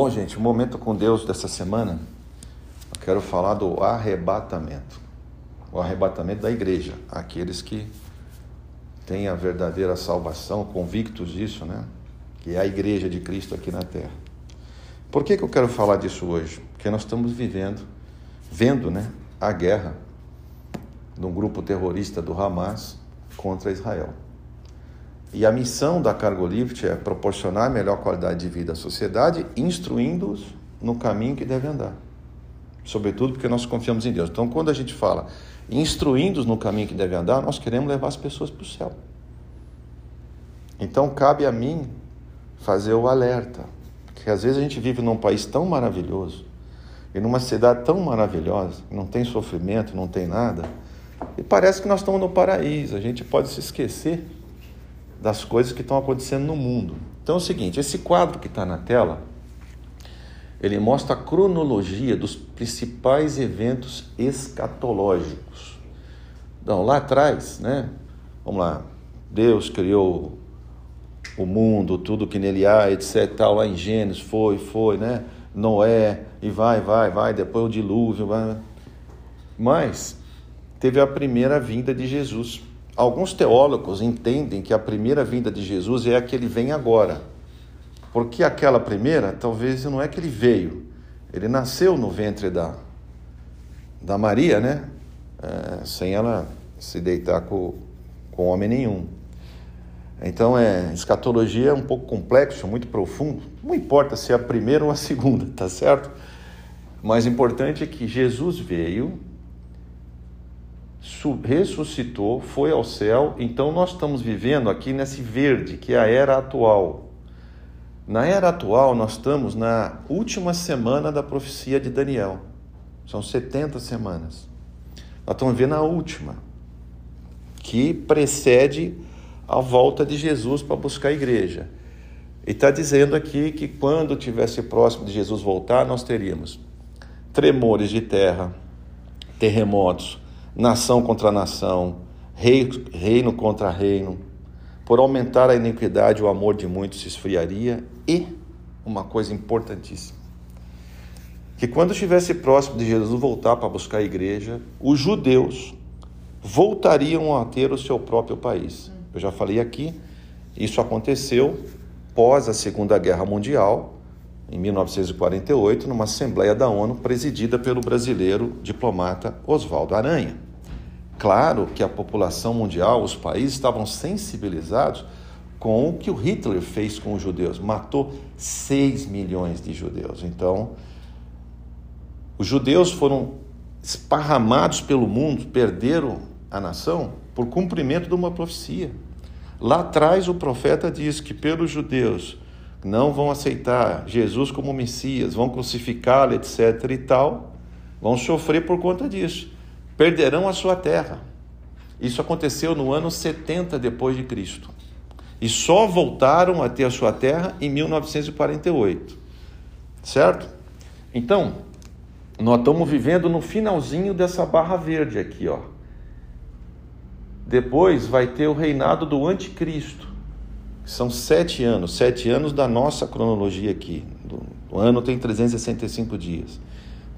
Bom, gente, o momento com Deus dessa semana, eu quero falar do arrebatamento. O arrebatamento da igreja, aqueles que têm a verdadeira salvação, convictos disso, né? Que é a igreja de Cristo aqui na terra. Por que, que eu quero falar disso hoje? Porque nós estamos vivendo, vendo, né, a guerra de um grupo terrorista do Hamas contra Israel. E a missão da Cargolift é proporcionar melhor qualidade de vida à sociedade, instruindo-os no caminho que deve andar. Sobretudo porque nós confiamos em Deus. Então, quando a gente fala instruindo-os no caminho que deve andar, nós queremos levar as pessoas para o céu. Então, cabe a mim fazer o alerta. Porque às vezes a gente vive num país tão maravilhoso e numa cidade tão maravilhosa, não tem sofrimento, não tem nada, e parece que nós estamos no paraíso. A gente pode se esquecer das coisas que estão acontecendo no mundo. Então é o seguinte, esse quadro que está na tela, ele mostra a cronologia dos principais eventos escatológicos. Então, lá atrás, né? Vamos lá, Deus criou o mundo, tudo que nele há, etc. Tal, lá em Gênesis, foi, foi, né? Noé, e vai, vai, vai, depois o dilúvio. Vai. Mas teve a primeira vinda de Jesus. Alguns teólogos entendem que a primeira vinda de Jesus é a que ele vem agora. Porque aquela primeira, talvez não é que ele veio, ele nasceu no ventre da, da Maria, né? É, sem ela se deitar com, com homem nenhum. Então, é, escatologia é um pouco complexo, muito profundo. Não importa se é a primeira ou a segunda, tá certo? Mas importante é que Jesus veio ressuscitou, foi ao céu, então nós estamos vivendo aqui nesse verde, que é a era atual. Na era atual, nós estamos na última semana da profecia de Daniel. São 70 semanas. Nós estamos vendo a última, que precede a volta de Jesus para buscar a igreja. E está dizendo aqui que quando tivesse próximo de Jesus voltar, nós teríamos tremores de terra, terremotos, nação contra nação, rei, reino contra reino. Por aumentar a iniquidade, o amor de muitos se esfriaria e uma coisa importantíssima, que quando estivesse próximo de Jesus voltar para buscar a igreja, os judeus voltariam a ter o seu próprio país. Eu já falei aqui, isso aconteceu pós a Segunda Guerra Mundial, em 1948, numa Assembleia da ONU presidida pelo brasileiro diplomata Oswaldo Aranha. Claro que a população mundial, os países estavam sensibilizados com o que o Hitler fez com os judeus. Matou 6 milhões de judeus. Então, os judeus foram esparramados pelo mundo, perderam a nação por cumprimento de uma profecia. Lá atrás, o profeta diz que pelos judeus não vão aceitar Jesus como Messias, vão crucificá-lo, etc. e tal, vão sofrer por conta disso perderão a sua terra. Isso aconteceu no ano 70 depois de Cristo. E só voltaram a ter a sua terra em 1948. Certo? Então, nós estamos vivendo no finalzinho dessa barra verde aqui, ó. Depois vai ter o reinado do anticristo. São sete anos, sete anos da nossa cronologia aqui. O ano tem 365 dias.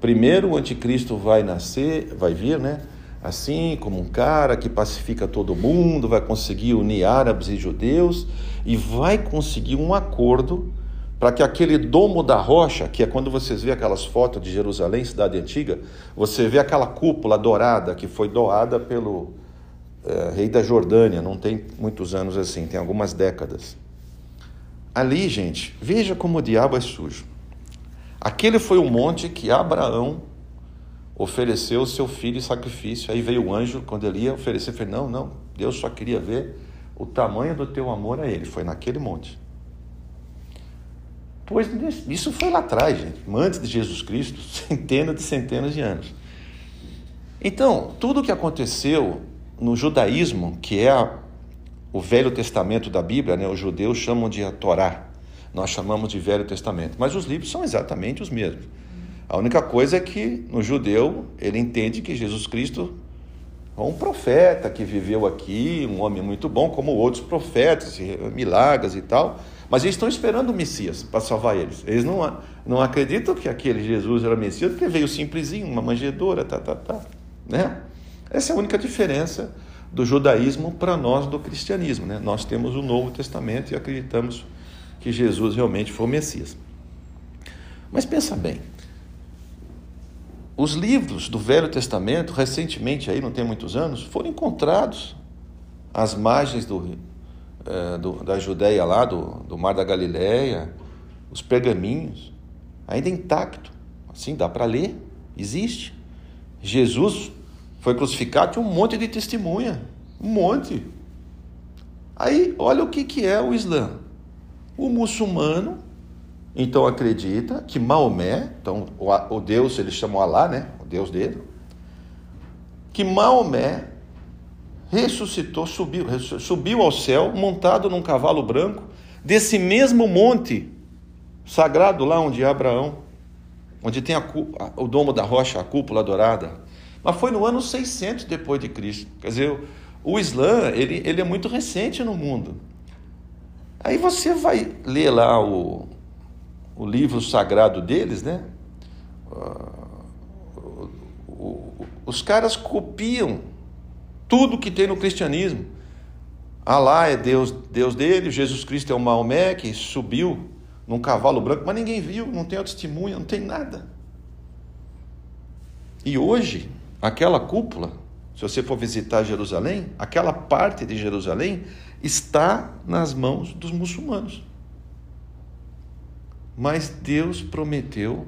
Primeiro o anticristo vai nascer, vai vir, né? Assim como um cara que pacifica todo mundo, vai conseguir unir árabes e judeus e vai conseguir um acordo para que aquele domo da rocha, que é quando vocês vê aquelas fotos de Jerusalém, cidade antiga, você vê aquela cúpula dourada que foi doada pelo é, rei da Jordânia, não tem muitos anos assim, tem algumas décadas. Ali, gente, veja como o diabo é sujo. Aquele foi o monte que Abraão ofereceu seu filho em sacrifício. Aí veio o anjo, quando ele ia oferecer, falou: Não, não, Deus só queria ver o tamanho do teu amor a ele. Foi naquele monte. Pois isso foi lá atrás, gente, antes de Jesus Cristo, centenas de centenas de anos. Então, tudo o que aconteceu no judaísmo, que é a, o Velho Testamento da Bíblia, né, os judeus chamam de a Torá, nós chamamos de Velho Testamento, mas os livros são exatamente os mesmos. A única coisa é que no judeu ele entende que Jesus Cristo um profeta que viveu aqui, um homem muito bom, como outros profetas, milagres e tal. Mas eles estão esperando o Messias para salvar eles. Eles não, não acreditam que aquele Jesus era Messias, porque veio simplesinho, uma manjedoura, tá, tá, tá. Né? Essa é a única diferença do judaísmo para nós do cristianismo. Né? Nós temos o Novo Testamento e acreditamos que Jesus realmente foi o Messias. Mas pensa bem, os livros do Velho Testamento, recentemente, aí não tem muitos anos, foram encontrados às margens do, é, do, da Judéia lá, do, do Mar da Galileia, os pergaminhos, ainda intacto. Assim, dá para ler, existe. Jesus foi crucificado, tinha um monte de testemunha, um monte. Aí, olha o que, que é o Islã. O muçulmano, então, acredita que Maomé, então, o, o Deus, eles chamam Alá, né? O Deus dele, que Maomé ressuscitou, subiu, subiu ao céu, montado num cavalo branco, desse mesmo monte sagrado lá onde é Abraão, onde tem a, o domo da rocha, a cúpula dourada. Mas foi no ano 600 depois de Cristo. Quer dizer, o Islã, ele, ele é muito recente no mundo. Aí você vai ler lá o, o livro sagrado deles, né? Os caras copiam tudo que tem no cristianismo. Alá é Deus, Deus dele, Jesus Cristo é o Maomé que subiu num cavalo branco, mas ninguém viu, não tem testemunha, não tem nada. E hoje, aquela cúpula, se você for visitar Jerusalém, aquela parte de Jerusalém está nas mãos dos muçulmanos. Mas Deus prometeu,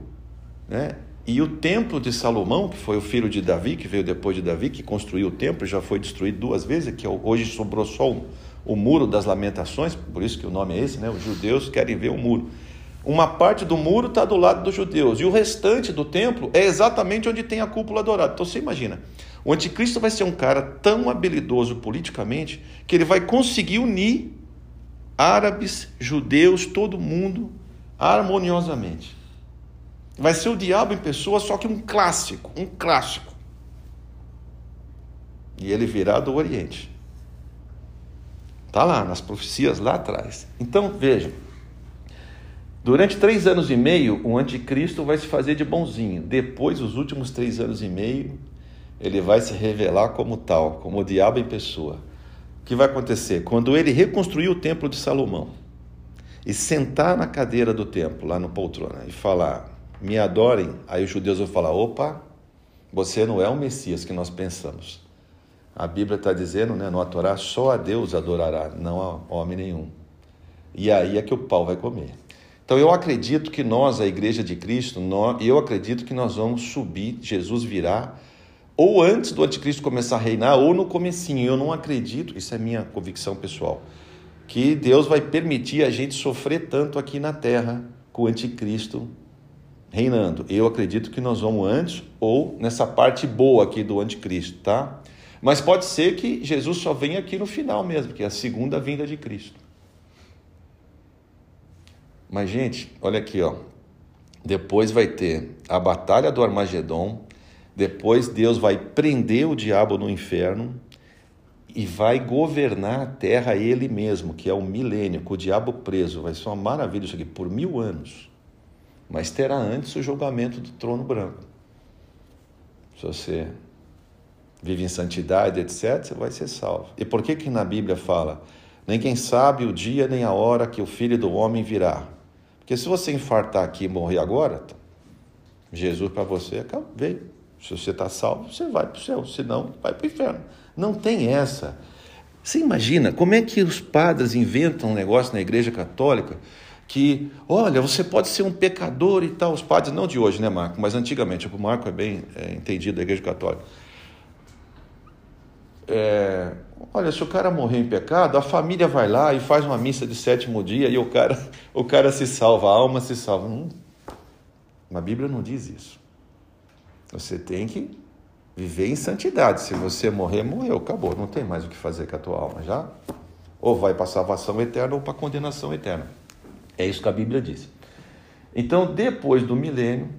né? E o templo de Salomão, que foi o filho de Davi, que veio depois de Davi, que construiu o templo, já foi destruído duas vezes, que hoje sobrou só o, o muro das lamentações, por isso que o nome é esse, né? Os judeus querem ver o muro. Uma parte do muro está do lado dos judeus, e o restante do templo é exatamente onde tem a cúpula dourada. Então você imagina, o anticristo vai ser um cara tão habilidoso politicamente que ele vai conseguir unir árabes, judeus, todo mundo harmoniosamente. Vai ser o diabo em pessoa, só que um clássico, um clássico. E ele virá do Oriente. Está lá, nas profecias lá atrás. Então, vejam. Durante três anos e meio, o anticristo vai se fazer de bonzinho. Depois, os últimos três anos e meio, ele vai se revelar como tal, como o diabo em pessoa. O que vai acontecer? Quando ele reconstruir o templo de Salomão e sentar na cadeira do templo, lá no poltrona, e falar: Me adorem, aí os judeus vão falar: opa, você não é o Messias que nós pensamos. A Bíblia está dizendo, né, no Torá, só a Deus adorará, não a homem nenhum. E aí é que o pau vai comer. Então eu acredito que nós, a Igreja de Cristo, nós, eu acredito que nós vamos subir, Jesus virá ou antes do anticristo começar a reinar, ou no comecinho. Eu não acredito, isso é minha convicção pessoal, que Deus vai permitir a gente sofrer tanto aqui na terra com o anticristo reinando. Eu acredito que nós vamos antes ou nessa parte boa aqui do anticristo, tá? Mas pode ser que Jesus só venha aqui no final mesmo, que é a segunda vinda de Cristo. Mas gente, olha aqui, ó. Depois vai ter a batalha do Armagedon, depois Deus vai prender o diabo no inferno e vai governar a terra ele mesmo, que é o milênio, com o diabo preso. Vai ser uma maravilha isso aqui, por mil anos. Mas terá antes o julgamento do trono branco. Se você vive em santidade, etc., você vai ser salvo. E por que que na Bíblia fala, quem sabe o dia nem a hora que o Filho do Homem virá? Porque se você infartar aqui e morrer agora, Jesus para você veio. Se você está salvo, você vai para o céu, se não, vai para o inferno. Não tem essa. Você imagina como é que os padres inventam um negócio na igreja católica que, olha, você pode ser um pecador e tal. Os padres, não de hoje, né, Marco? Mas antigamente, o Marco é bem é, entendido da igreja católica. É, olha, se o cara morrer em pecado, a família vai lá e faz uma missa de sétimo dia e o cara, o cara se salva, a alma se salva. Hum, a Bíblia não diz isso. Você tem que viver em santidade. Se você morrer, morreu, acabou. Não tem mais o que fazer com a tua alma já. Ou vai para a salvação eterna ou para a condenação eterna. É isso que a Bíblia diz. Então, depois do milênio,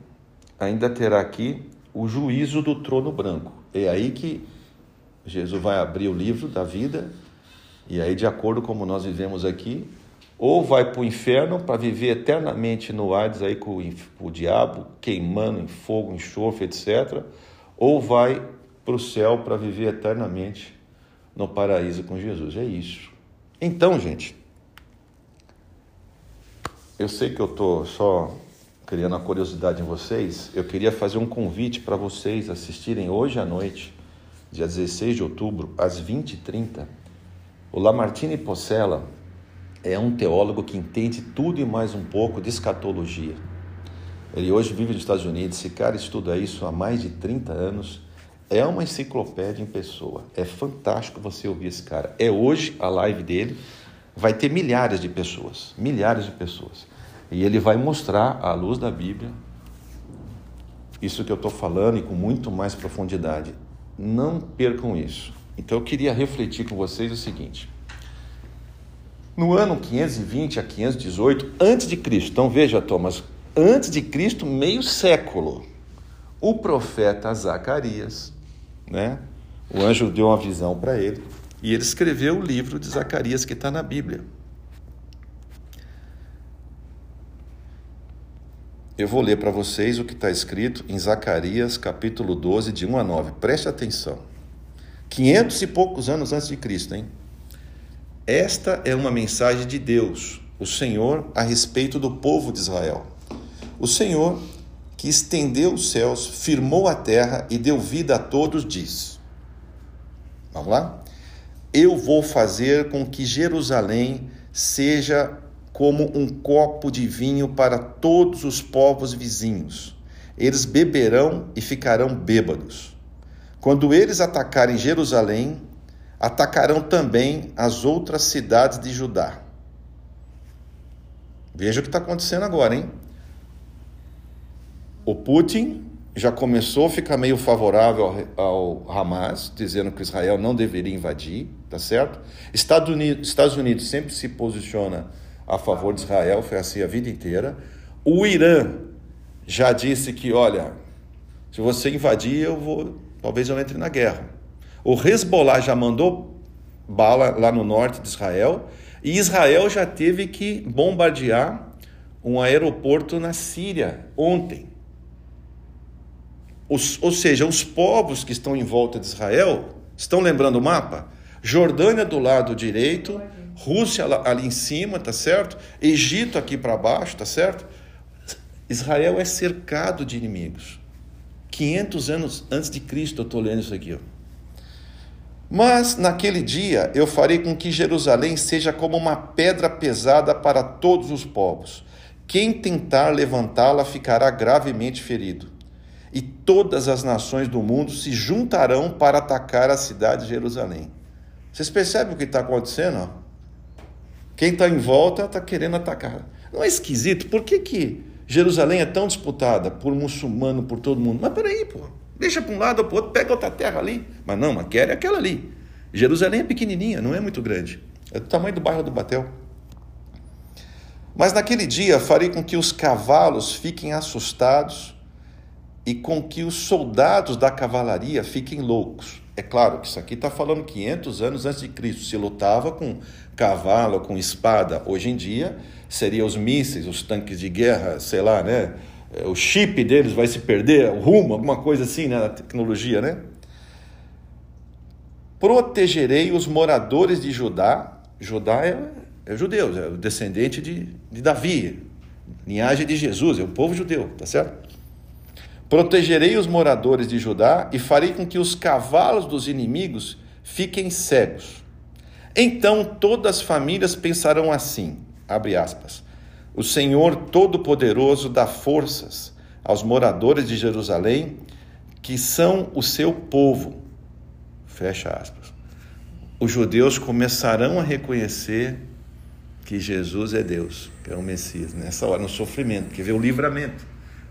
ainda terá aqui o juízo do trono branco. É aí que Jesus vai abrir o livro da vida, e aí, de acordo com como nós vivemos aqui, ou vai para o inferno para viver eternamente no Hades aí com o, diabo, queimando em fogo, em enxofre, etc., ou vai para o céu para viver eternamente no paraíso com Jesus. É isso. Então, gente, eu sei que eu estou só criando a curiosidade em vocês, eu queria fazer um convite para vocês assistirem hoje à noite, dia 16 de outubro, às 20h30, o Lamartine Possela é um teólogo que entende tudo e mais um pouco de escatologia. Ele hoje vive nos Estados Unidos, esse cara estuda isso há mais de 30 anos, é uma enciclopédia em pessoa. É fantástico você ouvir esse cara. É hoje a live dele, vai ter milhares de pessoas, milhares de pessoas. E ele vai mostrar à luz da Bíblia isso que eu estou falando e com muito mais profundidade. Não percam isso. Então eu queria refletir com vocês o seguinte: no ano 520 a 518 antes de Cristo. Então veja, Thomas, antes de Cristo, meio século. O profeta Zacarias, né? O anjo deu uma visão para ele e ele escreveu o livro de Zacarias que está na Bíblia. Eu vou ler para vocês o que está escrito em Zacarias, capítulo 12, de 1 a 9. Preste atenção. 500 e poucos anos antes de Cristo, hein? Esta é uma mensagem de Deus, o Senhor, a respeito do povo de Israel. O Senhor, que estendeu os céus, firmou a terra e deu vida a todos, diz: Vamos lá? Eu vou fazer com que Jerusalém seja como um copo de vinho para todos os povos vizinhos. Eles beberão e ficarão bêbados. Quando eles atacarem Jerusalém, atacarão também as outras cidades de Judá. Veja o que está acontecendo agora, hein? O Putin já começou a ficar meio favorável ao, Hamas, dizendo que Israel não deveria invadir, tá certo? Estados Unidos, Estados Unidos sempre se posiciona a favor de Israel, foi assim a vida inteira. O Irã já disse que, olha, se você invadir, eu vou, talvez eu entre na guerra. O Hezbollah já mandou bala lá no norte de Israel e Israel já teve que bombardear um aeroporto na Síria ontem. Os, ou seja, os povos que estão em volta de Israel estão lembrando o mapa? Jordânia do lado direito, Rússia ali em cima, tá certo? Egito aqui para baixo, tá certo? Israel é cercado de inimigos. 500 anos antes de Cristo, eu estou lendo isso aqui. Ó. Mas naquele dia eu farei com que Jerusalém seja como uma pedra pesada para todos os povos. Quem tentar levantá-la ficará gravemente ferido. E todas as nações do mundo se juntarão para atacar a cidade de Jerusalém. Vocês percebem o que está acontecendo? Quem está em volta está querendo atacar. Não é esquisito? Por que, que Jerusalém é tão disputada por muçulmano, por todo mundo? Mas peraí, pô. Deixa para um lado ou para o outro, pega outra terra ali. Mas não, mas quer é aquela ali. Jerusalém é pequenininha, não é muito grande. É do tamanho do bairro do Batel. Mas naquele dia farei com que os cavalos fiquem assustados e com que os soldados da cavalaria fiquem loucos. É claro que isso aqui está falando 500 anos antes de Cristo. Se lutava com cavalo, com espada. Hoje em dia, seriam os mísseis, os tanques de guerra, sei lá, né? O chip deles vai se perder, o rumo, alguma coisa assim, né? Na tecnologia, né? Protegerei os moradores de Judá. Judá é, é judeus, é o descendente de, de Davi, linhagem de Jesus, é o povo judeu, tá certo? Protegerei os moradores de Judá e farei com que os cavalos dos inimigos fiquem cegos. Então todas as famílias pensarão assim, abre aspas, o Senhor Todo-Poderoso dá forças aos moradores de Jerusalém, que são o seu povo. Fecha aspas. Os judeus começarão a reconhecer que Jesus é Deus, que é o Messias, nessa hora, no sofrimento, que vê o livramento.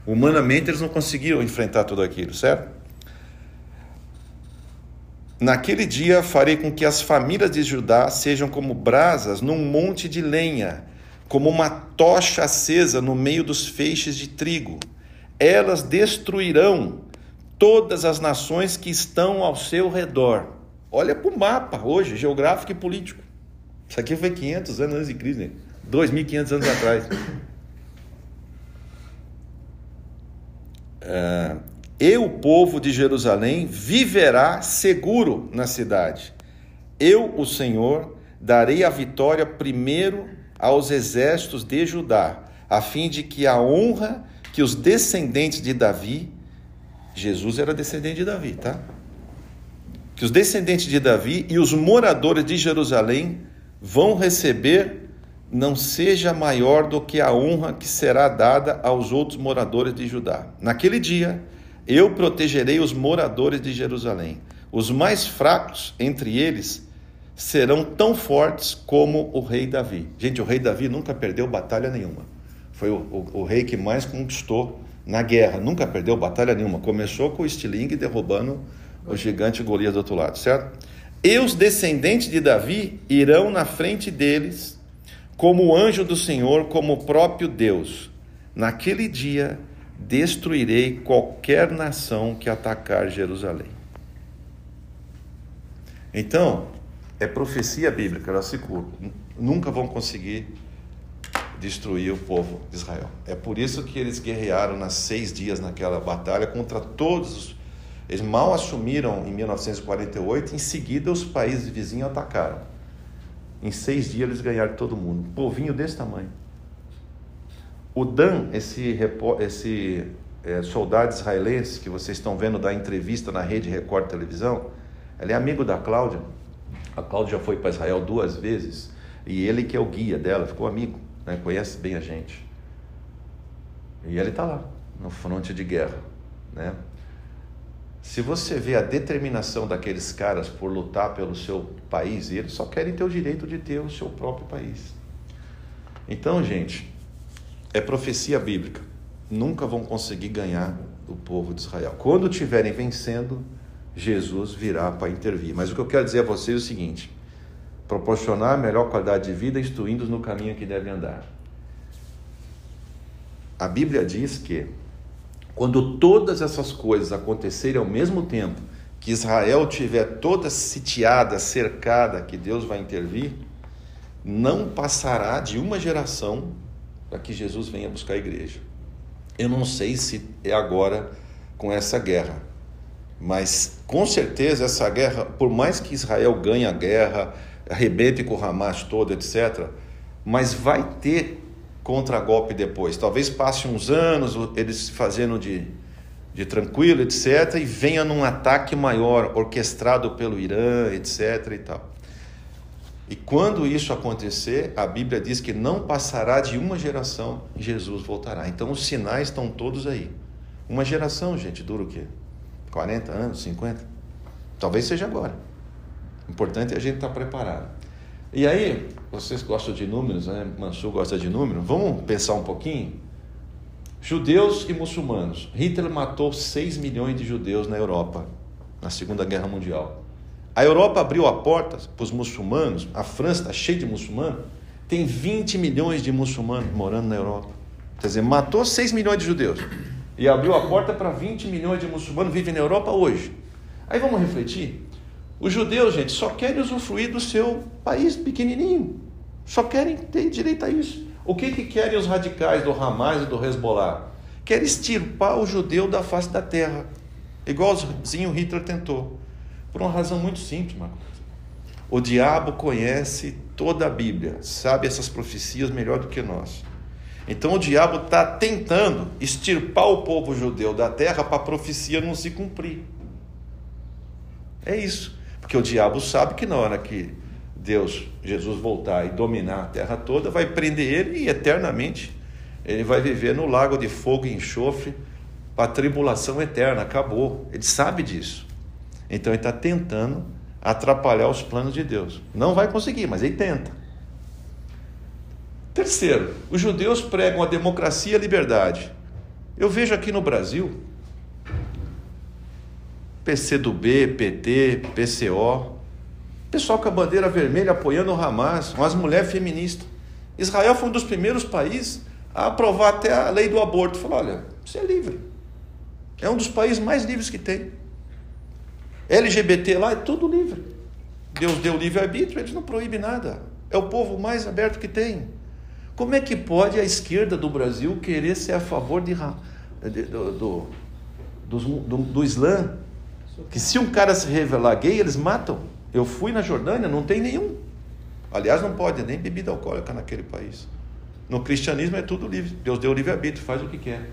Humanamente eles não conseguiram enfrentar tudo aquilo, certo? Naquele dia farei com que as famílias de Judá sejam como brasas num monte de lenha como uma tocha acesa no meio dos feixes de trigo. Elas destruirão todas as nações que estão ao seu redor. Olha para o mapa hoje, geográfico e político. Isso aqui foi 500 anos antes de Cristo, né? 2.500 anos atrás. Uh, e o povo de Jerusalém viverá seguro na cidade. Eu, o Senhor, darei a vitória primeiro aos exércitos de Judá, a fim de que a honra que os descendentes de Davi, Jesus era descendente de Davi, tá? Que os descendentes de Davi e os moradores de Jerusalém vão receber não seja maior do que a honra que será dada aos outros moradores de Judá. Naquele dia, eu protegerei os moradores de Jerusalém. Os mais fracos entre eles serão tão fortes como o rei Davi. Gente, o rei Davi nunca perdeu batalha nenhuma. Foi o, o, o rei que mais conquistou na guerra, nunca perdeu batalha nenhuma. Começou com o estilingue derrubando o gigante Golias do outro lado, certo? E os descendentes de Davi irão na frente deles, como o anjo do Senhor, como o próprio Deus. Naquele dia destruirei qualquer nação que atacar Jerusalém. Então, é profecia bíblica, ela se cumpre. Nunca vão conseguir destruir o povo de Israel. É por isso que eles guerrearam nas seis dias naquela batalha contra todos os. Eles mal assumiram em 1948, em seguida os países vizinhos atacaram. Em seis dias eles ganharam todo mundo. Um povinho desse tamanho. O Dan, esse, esse é, soldado israelense que vocês estão vendo da entrevista na rede Record Televisão, ele é amigo da Cláudia. A Cláudia já foi para Israel duas vezes e ele que é o guia dela, ficou amigo, né? conhece bem a gente. E ele está lá, no fronte de guerra. Né? Se você vê a determinação daqueles caras por lutar pelo seu país, eles só querem ter o direito de ter o seu próprio país. Então, gente, é profecia bíblica. Nunca vão conseguir ganhar o povo de Israel. Quando estiverem vencendo, Jesus virá para intervir. Mas o que eu quero dizer a vocês é o seguinte: proporcionar melhor qualidade de vida, instruindo-os no caminho que devem andar. A Bíblia diz que quando todas essas coisas acontecerem ao mesmo tempo, que Israel tiver toda sitiada, cercada, que Deus vai intervir, não passará de uma geração para que Jesus venha buscar a igreja. Eu não sei se é agora com essa guerra, mas com certeza essa guerra, por mais que Israel ganhe a guerra, arrebente com o Hamas todo, etc., mas vai ter contra-golpe depois. Talvez passe uns anos eles fazendo de, de tranquilo, etc., e venha num ataque maior, orquestrado pelo Irã, etc. e tal. E quando isso acontecer, a Bíblia diz que não passará de uma geração e Jesus voltará. Então os sinais estão todos aí. Uma geração, gente, dura o quê? 40 anos, 50? Talvez seja agora. O importante é a gente estar preparado. E aí, vocês gostam de números, né? Mansur gosta de números. Vamos pensar um pouquinho? Judeus e muçulmanos. Hitler matou 6 milhões de judeus na Europa, na Segunda Guerra Mundial. A Europa abriu a porta para os muçulmanos, a França está cheia de muçulmanos, tem 20 milhões de muçulmanos morando na Europa. Quer dizer, matou 6 milhões de judeus e abriu a porta para 20 milhões de muçulmanos vivem na Europa hoje. Aí vamos refletir. Os judeus, gente, só querem usufruir do seu país pequenininho. Só querem ter direito a isso. O que, que querem os radicais do Hamas e do Hezbollah? Querem extirpar o judeu da face da terra, igualzinho Hitler tentou. Por uma razão muito simples, Marcos. O diabo conhece toda a Bíblia, sabe essas profecias melhor do que nós. Então o diabo está tentando extirpar o povo judeu da terra para a profecia não se cumprir. É isso. Porque o diabo sabe que na hora que Deus, Jesus voltar e dominar a terra toda, vai prender ele e eternamente ele vai viver no lago de fogo e enxofre para a tribulação eterna. Acabou. Ele sabe disso. Então ele está tentando atrapalhar os planos de Deus. Não vai conseguir, mas ele tenta. Terceiro, os judeus pregam a democracia e a liberdade. Eu vejo aqui no Brasil, PCdoB, PT, PCO, pessoal com a bandeira vermelha apoiando o Hamas, umas mulheres feministas. Israel foi um dos primeiros países a aprovar até a lei do aborto. Falou: olha, você é livre. É um dos países mais livres que tem. LGBT lá é tudo livre. Deus deu livre-arbítrio, eles não proíbem nada. É o povo mais aberto que tem. Como é que pode a esquerda do Brasil querer ser a favor de, de do, do, do, do, Islã? Que se um cara se revelar gay, eles matam. Eu fui na Jordânia, não tem nenhum. Aliás, não pode nem bebida alcoólica naquele país. No cristianismo é tudo livre. Deus deu livre-arbítrio, faz o que quer.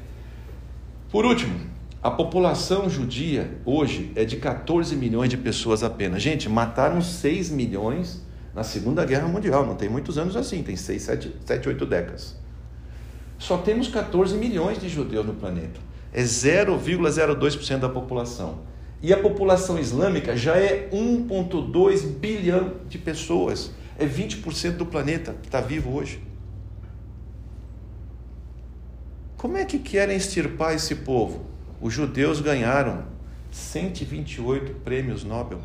Por último, a população judia hoje é de 14 milhões de pessoas apenas. Gente, mataram 6 milhões na Segunda Guerra Mundial. Não tem muitos anos assim, tem 6, 7, 7 8 décadas. Só temos 14 milhões de judeus no planeta. É 0,02% da população. E a população islâmica já é 1,2 bilhão de pessoas. É 20% do planeta que está vivo hoje. Como é que querem extirpar esse povo? Os judeus ganharam 128 prêmios Nobel.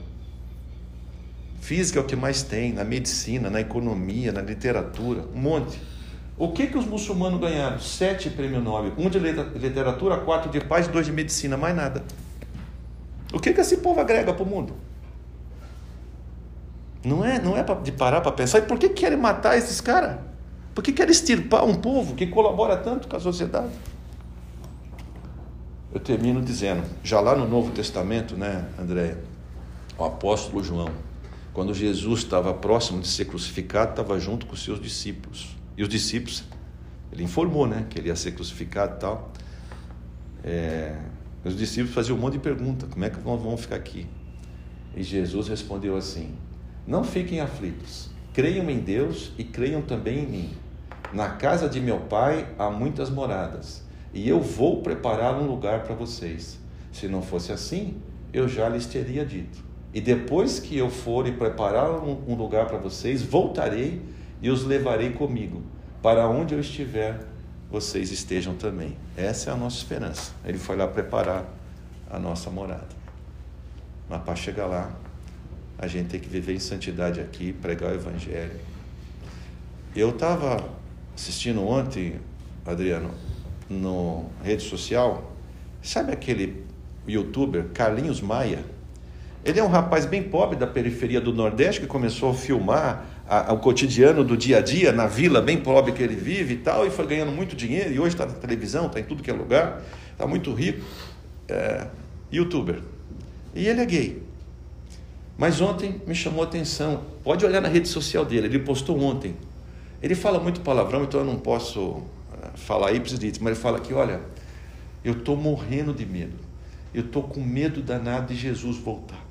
Física é o que mais tem, na medicina, na economia, na literatura, um monte. O que, que os muçulmanos ganharam? Sete prêmios Nobel. Um de literatura, quatro de paz, dois de medicina, mais nada. O que, que esse povo agrega para o mundo? Não é, não é de parar para pensar. E por que querem matar esses caras? Por que querem extirpar um povo que colabora tanto com a sociedade? eu termino dizendo, já lá no Novo Testamento, né, André, o apóstolo João, quando Jesus estava próximo de ser crucificado, estava junto com os seus discípulos. E os discípulos, ele informou, né, que ele ia ser crucificado e tal. É, os discípulos faziam um monte de perguntas: como é que nós vamos ficar aqui? E Jesus respondeu assim: Não fiquem aflitos, creiam em Deus e creiam também em mim. Na casa de meu pai há muitas moradas e eu vou preparar um lugar para vocês. Se não fosse assim, eu já lhes teria dito. E depois que eu for e preparar um lugar para vocês, voltarei e os levarei comigo, para onde eu estiver, vocês estejam também. Essa é a nossa esperança. Ele foi lá preparar a nossa morada. Mas para chegar lá, a gente tem que viver em santidade aqui, pregar o Evangelho. Eu estava assistindo ontem, Adriano, no rede social, sabe aquele youtuber Carlinhos Maia? Ele é um rapaz bem pobre da periferia do Nordeste que começou a filmar a, a, o cotidiano do dia a dia na vila bem pobre que ele vive e tal, e foi ganhando muito dinheiro, e hoje está na televisão, está em tudo que é lugar, está muito rico. É, youtuber. E ele é gay. Mas ontem me chamou a atenção. Pode olhar na rede social dele, ele postou ontem. Ele fala muito palavrão, então eu não posso falar ipsis mas ele fala que, olha, eu estou morrendo de medo. Eu estou com medo danado de Jesus voltar.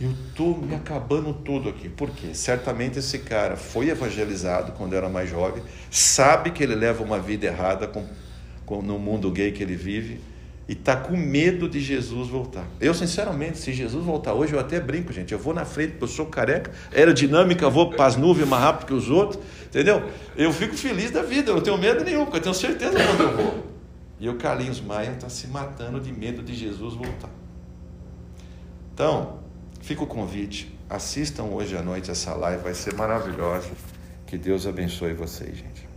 Eu estou me acabando todo aqui. Por quê? Certamente esse cara foi evangelizado quando era mais jovem, sabe que ele leva uma vida errada com, com, no mundo gay que ele vive e está com medo de Jesus voltar. Eu, sinceramente, se Jesus voltar hoje, eu até brinco, gente. Eu vou na frente, porque eu sou careca, aerodinâmica, vou para as nuvens mais rápido que os outros, entendeu? Eu fico feliz da vida, eu não tenho medo nenhum, porque eu tenho certeza onde eu vou. E o Carlinhos Maia está se matando de medo de Jesus voltar. Então, fica o convite. Assistam hoje à noite essa live, vai ser maravilhosa. Que Deus abençoe vocês, gente.